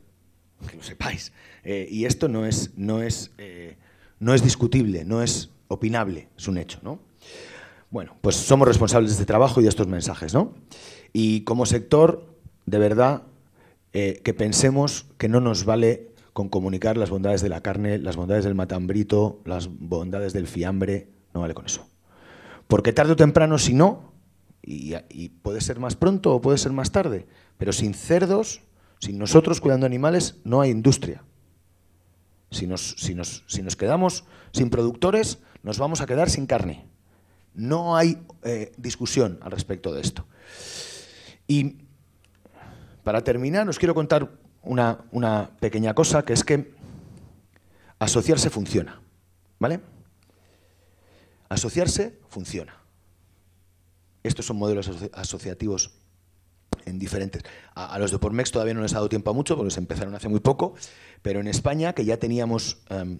Que lo sepáis. Eh, y esto no es, no, es, eh, no es discutible, no es opinable, es un hecho. ¿no? Bueno, pues somos responsables de este trabajo y de estos mensajes, ¿no? Y como sector, de verdad, eh, que pensemos que no nos vale con comunicar las bondades de la carne, las bondades del matambrito, las bondades del fiambre, no vale con eso. Porque tarde o temprano, si no, y, puede ser más pronto o puede ser más tarde, pero sin cerdos, sin nosotros cuidando animales, no hay industria. Si nos, si nos quedamos sin productores, nos vamos a quedar sin carne. No hay eh, discusión al respecto de esto. Y para terminar, os quiero contar una, pequeña cosa, que es que asociarse funciona. ¿Vale? Asociarse funciona. Estos son modelos asociativos en diferentes. A, los de Pormex todavía no les ha dado tiempo a mucho, porque se empezaron hace muy poco, pero en España, que ya teníamos em,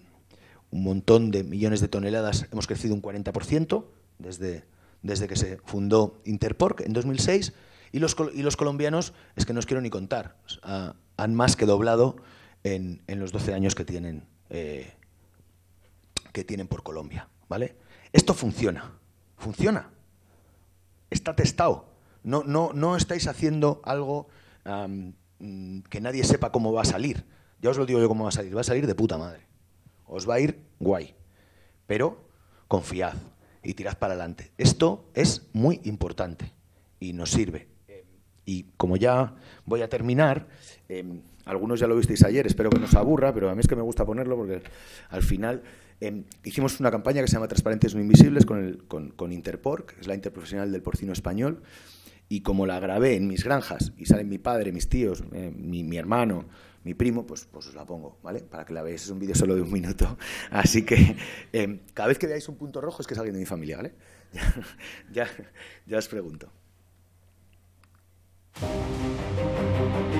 un montón de millones de toneladas, hemos crecido un 40%, desde, desde que se fundó Interporc en 2006, y los, y los colombianos, es que no os quiero ni contar, han más que doblado en, en, los 12 años que tienen, eh, que tienen por Colombia. ¿vale? Esto funciona, funciona, está testado. No, no, no estáis haciendo algo que nadie sepa cómo va a salir. Ya os lo digo yo cómo va a salir. Va a salir de puta madre. Os va a ir guay. Pero confiad, y tirad para adelante. Esto es muy importante y nos sirve. Y como ya voy a terminar, em, algunos ya lo visteis ayer, espero que no os aburra, pero a mí es que me gusta ponerlo porque al final em, hicimos una campaña que se llama Transparentes no Invisibles con, el, con, con Interpor, que es la interprofesional del porcino español, y como la grabé en mis granjas y salen mi padre, mis tíos, eh, mi, mi hermano, mi primo, pues, pues os la pongo, ¿vale? Para que la veáis. Es un vídeo solo de un minuto. <laughs> Así que em, cada vez que veáis un punto rojo es que es alguien de mi familia, ¿vale? <laughs> ya, ya os pregunto.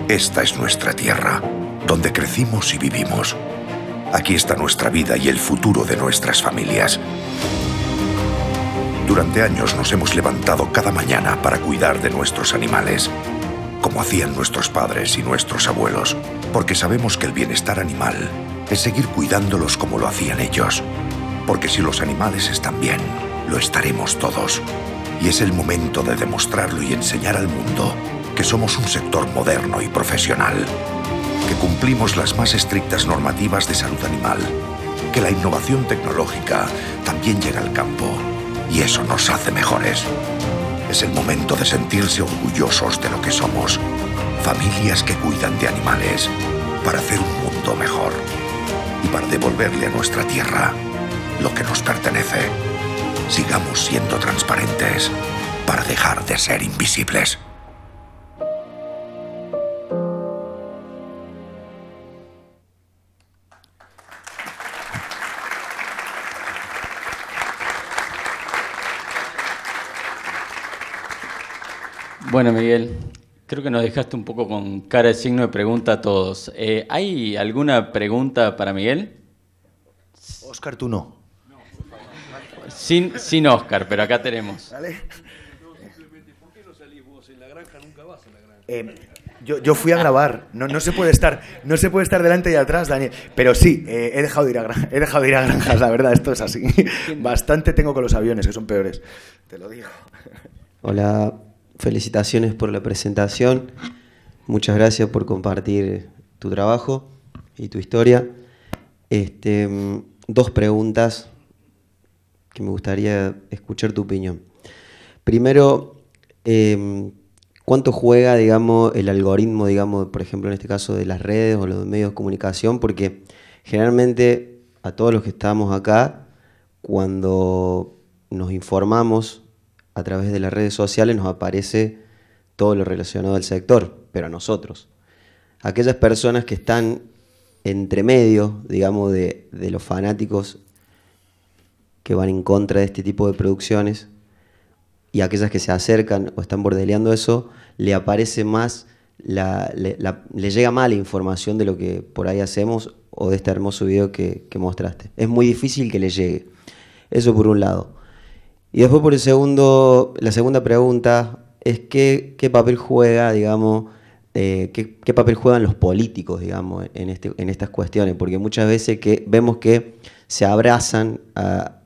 Esta es nuestra tierra, donde crecimos y vivimos. Aquí está nuestra vida y el futuro de nuestras familias. Durante años nos hemos levantado cada mañana para cuidar de nuestros animales, como hacían nuestros padres y nuestros abuelos, porque sabemos que el bienestar animal es seguir cuidándolos como lo hacían ellos, porque si los animales están bien, lo estaremos todos. Y es el momento de demostrarlo y enseñar al mundo que somos un sector moderno y profesional, que cumplimos las más estrictas normativas de salud animal, que la innovación tecnológica también llega al campo y eso nos hace mejores. Es el momento de sentirse orgullosos de lo que somos, familias que cuidan de animales para hacer un mundo mejor y para devolverle a nuestra tierra lo que nos pertenece. Sigamos siendo transparentes para dejar de ser invisibles. Bueno, Miguel, creo que nos dejaste un poco con cara de signo de pregunta a todos. Eh, ¿Hay alguna pregunta para Miguel? Oscar, tú no. Sin, sin Oscar, pero acá tenemos. ¿Vale? Eh, yo, yo fui a grabar, no, no, se puede estar, no se puede estar delante y atrás, Daniel. Pero sí, eh, he, dejado de ir a gran- he dejado de ir a granjas, la verdad, esto es así. Bastante tengo con los aviones, que son peores. Te lo digo. Hola, felicitaciones por la presentación. Muchas gracias por compartir tu trabajo y tu historia. Este, dos preguntas que me gustaría escuchar tu opinión. Primero, em, ¿cuánto juega, digamos, el algoritmo, digamos, por ejemplo, en este caso de las redes o los medios de comunicación? Porque generalmente a todos los que estamos acá, cuando nos informamos a través de las redes sociales nos aparece todo lo relacionado al sector, pero a nosotros. Aquellas personas que están entre medio, digamos, de, de los fanáticos que van en contra de este tipo de producciones y aquellas que se acercan o están bordeleando eso, le aparece más, la- le, la- le llega más la información de lo que por ahí hacemos o de este hermoso video que, que mostraste. Es muy difícil que le llegue. Eso por un lado. Y después por el segundo, la segunda pregunta es qué, papel juega, digamos, eh, qué, papel juegan los políticos, digamos, en, este, en estas cuestiones, porque muchas veces que vemos que se abrazan a,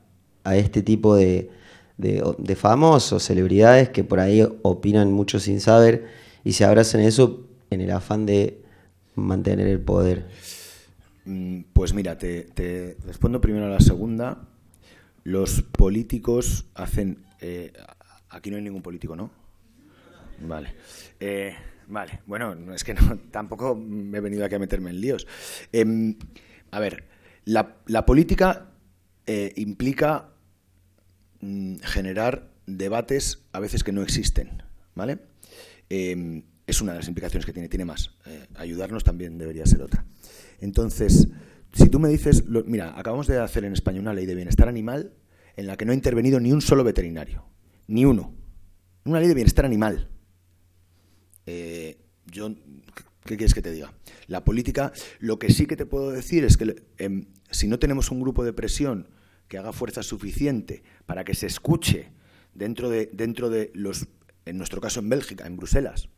este tipo de, de, de famosos, celebridades que por ahí opinan mucho sin saber y se abrazan eso en el afán de mantener el poder. Mm, Pues mira, te, te respondo primero a la segunda. Los políticos hacen... eh, aquí no hay ningún político, ¿no? Vale. Eh, vale, bueno, no, es que no, <laughs> tampoco me he venido aquí a meterme en líos. Em, a ver, la, la política eh, implica mm, generar debates a veces que no existen, ¿vale? Eh, es una de las implicaciones que tiene, tiene más. Ayudarnos también debería ser otra. Entonces, si tú me dices, mira, acabamos de hacer en España una ley de bienestar animal en la que no ha intervenido ni un solo veterinario, ni uno. Una ley de bienestar animal. Eh, yo, ¿qué quieres que te diga? La política, lo que sí que te puedo decir es que em, si no tenemos un grupo de presión que haga fuerza suficiente para que se escuche dentro de, dentro de los, en nuestro caso en Bélgica, en Bruselas,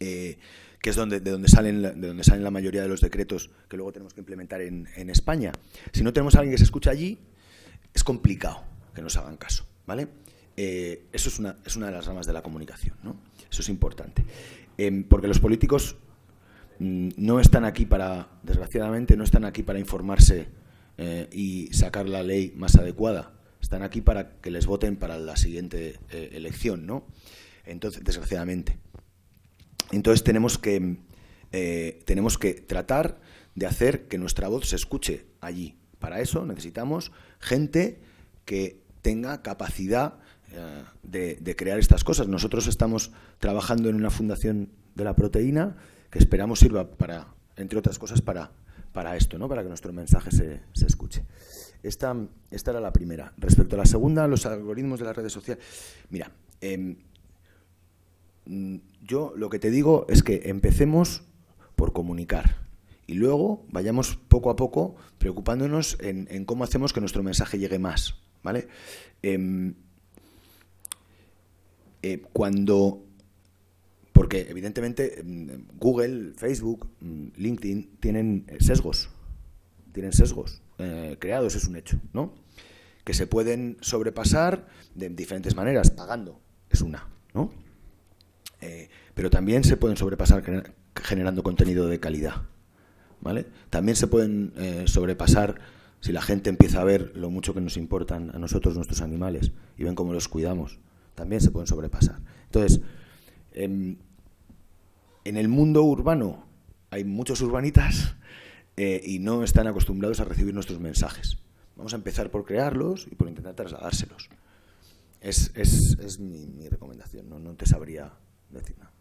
eh, que es donde, de, donde salen, de donde salen la mayoría de los decretos que luego tenemos que implementar en, en España. Si no tenemos a alguien que se escuche allí, es complicado que nos hagan caso, ¿vale? Eh, eso es una, es una de las ramas de la comunicación, ¿no? Eso es importante. Em, porque los políticos mm, no están aquí para, desgraciadamente, no están aquí para informarse eh, y sacar la ley más adecuada. Están aquí para que les voten para la siguiente eh, elección, ¿no? Entonces, desgraciadamente. Entonces tenemos que, tenemos que tratar de hacer que nuestra voz se escuche allí. Para eso necesitamos gente que tenga capacidad eh, de, crear estas cosas. Nosotros estamos trabajando en una fundación de la proteína que esperamos sirva para, entre otras cosas, para, para esto, ¿no? para que nuestro mensaje se, se escuche. Esta, esta era la primera. Respecto a la segunda, los algoritmos de las redes sociales. Mira, em, mm, yo lo que te digo es que empecemos por comunicar y luego vayamos poco a poco preocupándonos en, cómo hacemos que nuestro mensaje llegue más, ¿vale? Em, eh, cuando porque evidentemente mm, Google, Facebook, mm, LinkedIn tienen eh, sesgos, tienen sesgos eh, creados, es un hecho, ¿no? Que se pueden sobrepasar de diferentes maneras, pagando, es una, ¿no? Pero también se pueden sobrepasar generando contenido de calidad, ¿vale? También se pueden sobrepasar si la gente empieza a ver lo mucho que nos importan a nosotros nuestros animales y ven cómo los cuidamos, también se pueden sobrepasar. Entonces, em, en el mundo urbano hay muchos urbanitas <laughs> eh, y no están acostumbrados a recibir nuestros mensajes. Vamos a empezar por crearlos y por intentar trasladárselos. Es, mi, recomendación, no, te sabría decir nada.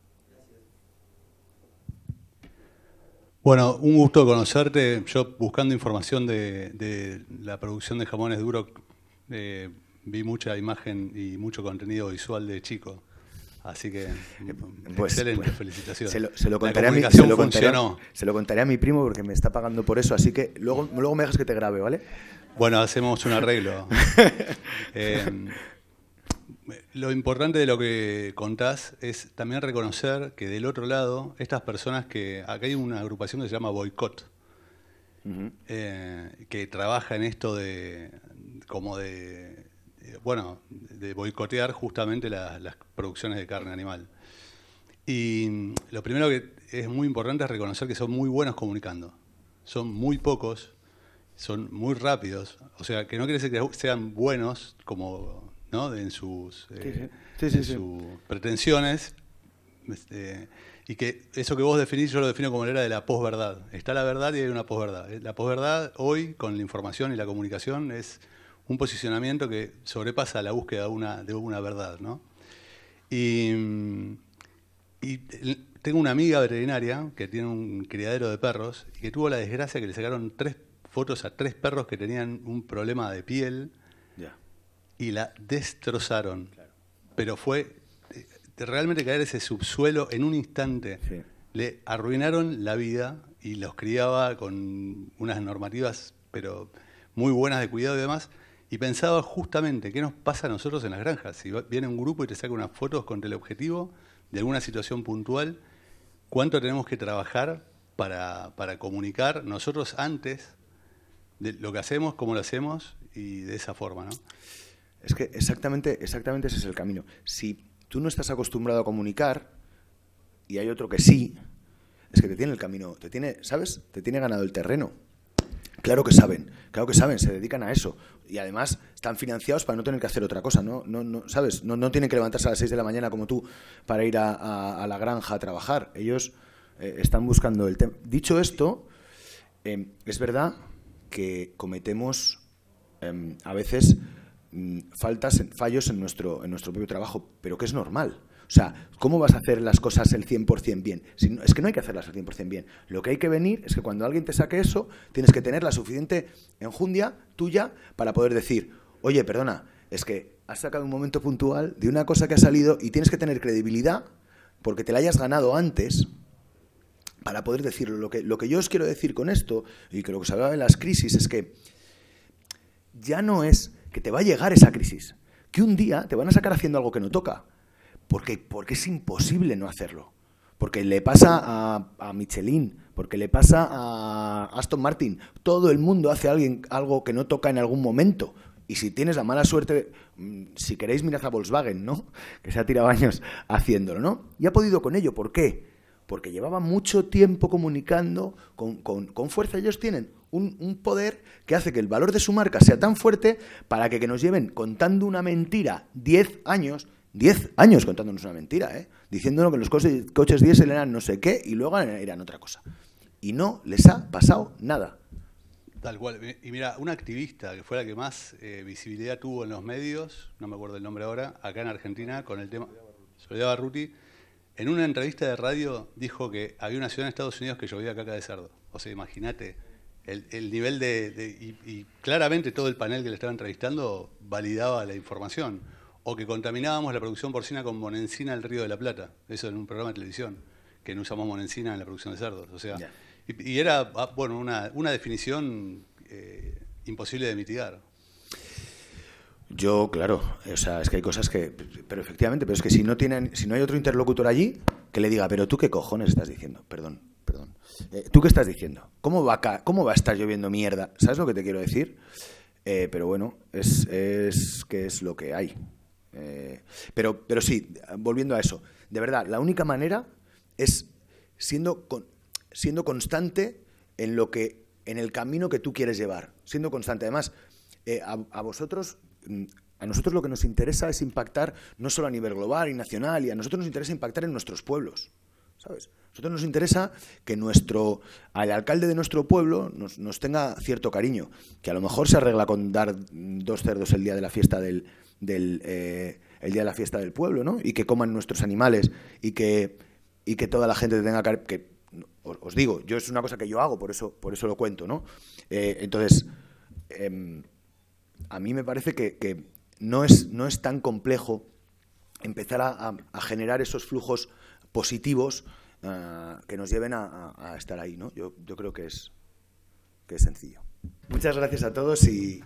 Bueno, un gusto conocerte. Yo buscando información de, la producción de jamones duros, eh, vi mucha imagen y mucho contenido visual de chico. Así que, eh, pues, excelente, pues, felicitaciones. Se lo, se lo contaré a mi, se lo contaré, se lo contaré a mi primo porque me está pagando por eso, así que luego, luego me dejas que te grabe, ¿vale? Bueno, hacemos un arreglo. <laughs> Eh, lo importante de lo que contás es también reconocer que del otro lado, estas personas que. Acá hay una agrupación que se llama Boycott, eh, que trabaja en esto de. como de bueno, de boicotear justamente las producciones de carne animal. Y lo primero que es muy importante es reconocer que son muy buenos comunicando. Son muy pocos, son muy rápidos. O sea, que no quiere decir que sean buenos como ¿no? en sus, eh, pretensiones. Este, y que eso que vos definís, yo lo defino como la era de la posverdad. Está la verdad y hay una posverdad. La posverdad hoy, con la información y la comunicación, es un posicionamiento que sobrepasa la búsqueda de una, de una verdad. ¿no? Y, tengo una amiga veterinaria que tiene un criadero de perros y que tuvo la desgracia que le sacaron tres fotos a tres perros que tenían un problema de piel y la destrozaron. Pero fue eh, realmente caer ese subsuelo en un instante. Le arruinaron la vida y los criaba con unas normativas, pero muy buenas de cuidado y demás. Y pensaba justamente, ¿qué nos pasa a nosotros en las granjas? Si viene un grupo y te saca unas fotos con el objetivo de alguna situación puntual, ¿cuánto tenemos que trabajar para, comunicar nosotros antes de lo que hacemos, cómo lo hacemos y de esa forma, ¿no? Es que exactamente, exactamente ese es el camino. Si tú no estás acostumbrado a comunicar y hay otro que sí, es que te tiene el camino, te tiene, ¿sabes? Te tiene ganado el terreno. Claro que saben, claro que saben, se dedican a eso. Y además están financiados para no tener que hacer otra cosa, ¿no? no, no ¿Sabes? No, no, tienen que levantarse a las 6 de la mañana como tú para ir a, la granja a trabajar. Ellos eh, están buscando el tema. Dicho esto, em, es verdad que cometemos em, a veces faltas, fallos en nuestro, en nuestro propio trabajo, pero que es normal. O sea, ¿cómo vas a hacer las cosas el 100% bien? es que no hay que hacerlas el 100% bien. Lo que hay que venir es que cuando alguien te saque eso, tienes que tener la suficiente enjundia tuya para poder decir, oye, perdona, es que has sacado un momento puntual de una cosa que ha salido y tienes que tener credibilidad porque te la hayas ganado antes para poder decirlo. Lo que, lo que yo os quiero decir con esto, y que lo que se hablaba en las crisis, es que ya no es que te va a llegar esa crisis, que un día te van a sacar haciendo algo que no toca porque, porque es imposible no hacerlo. Porque le pasa a, a, Michelin, porque le pasa a Aston Martin. Todo el mundo hace alguien, algo que no toca en algún momento. Y si tienes la mala suerte, mm, si queréis, mirad a Volkswagen, ¿no? <laughs> Que se ha tirado años haciéndolo, ¿no? Y ha podido con ello. ¿Por qué? Porque llevaba mucho tiempo comunicando con, con, con fuerza. Ellos tienen un, un, poder que hace que el valor de su marca sea tan fuerte para que, que nos lleven contando una mentira 10 años 10 años contándonos una mentira, ¿eh? diciéndonos que los coches, coches diésel eran no sé qué y luego eran otra cosa. Y no les ha pasado nada. Tal cual. Y mira, una activista que fue la que más eh, visibilidad tuvo en los medios, no me acuerdo el nombre ahora, acá en Argentina, con el tema. Soledad Barruti, en una entrevista de radio dijo que había una ciudad en Estados Unidos que llovía caca de cerdo. O sea, imagínate el, nivel de. y claramente todo el panel que le estaba entrevistando validaba la información o que contaminábamos la producción porcina con monencina del Río de la Plata, eso en un programa de televisión, que no usamos monencina en la producción de cerdos. O sea, y, y, era, ah, bueno, una, una definición eh, imposible de mitigar. Yo, claro, o sea, es que hay cosas que, pero efectivamente, pero es que si no tienen, si no hay otro interlocutor allí que le diga, pero tú qué cojones estás diciendo, perdón, perdón, eh, tú qué estás diciendo, cómo va a, cómo va a estar lloviendo mierda, ¿sabes lo que te quiero decir? Eh, pero bueno, es, es que es lo que hay. Eh, pero, pero sí, volviendo a eso, de verdad, la única manera es siendo, con, siendo constante en lo que, en el camino que tú quieres llevar, siendo constante. Además, eh, a, a, vosotros, a nosotros lo que nos interesa es impactar no solo a nivel global y nacional, y a nosotros nos interesa impactar en nuestros pueblos, ¿sabes? A nosotros nos interesa que nuestro, al alcalde de nuestro pueblo nos, nos tenga cierto cariño, que a lo mejor se arregla con dar dos cerdos el día de la fiesta del, del eh, el día de la fiesta del pueblo, ¿no? Y que coman nuestros animales y que, y que toda la gente tenga que, os, digo, yo es una cosa que yo hago, por eso, por eso lo cuento, ¿no? Eh, entonces, eh, a mí me parece que, no, es, no es tan complejo empezar a, generar esos flujos positivos uh, que nos lleven a, a, estar ahí, ¿no? Yo, yo creo que es, que es sencillo. Muchas gracias a todos y,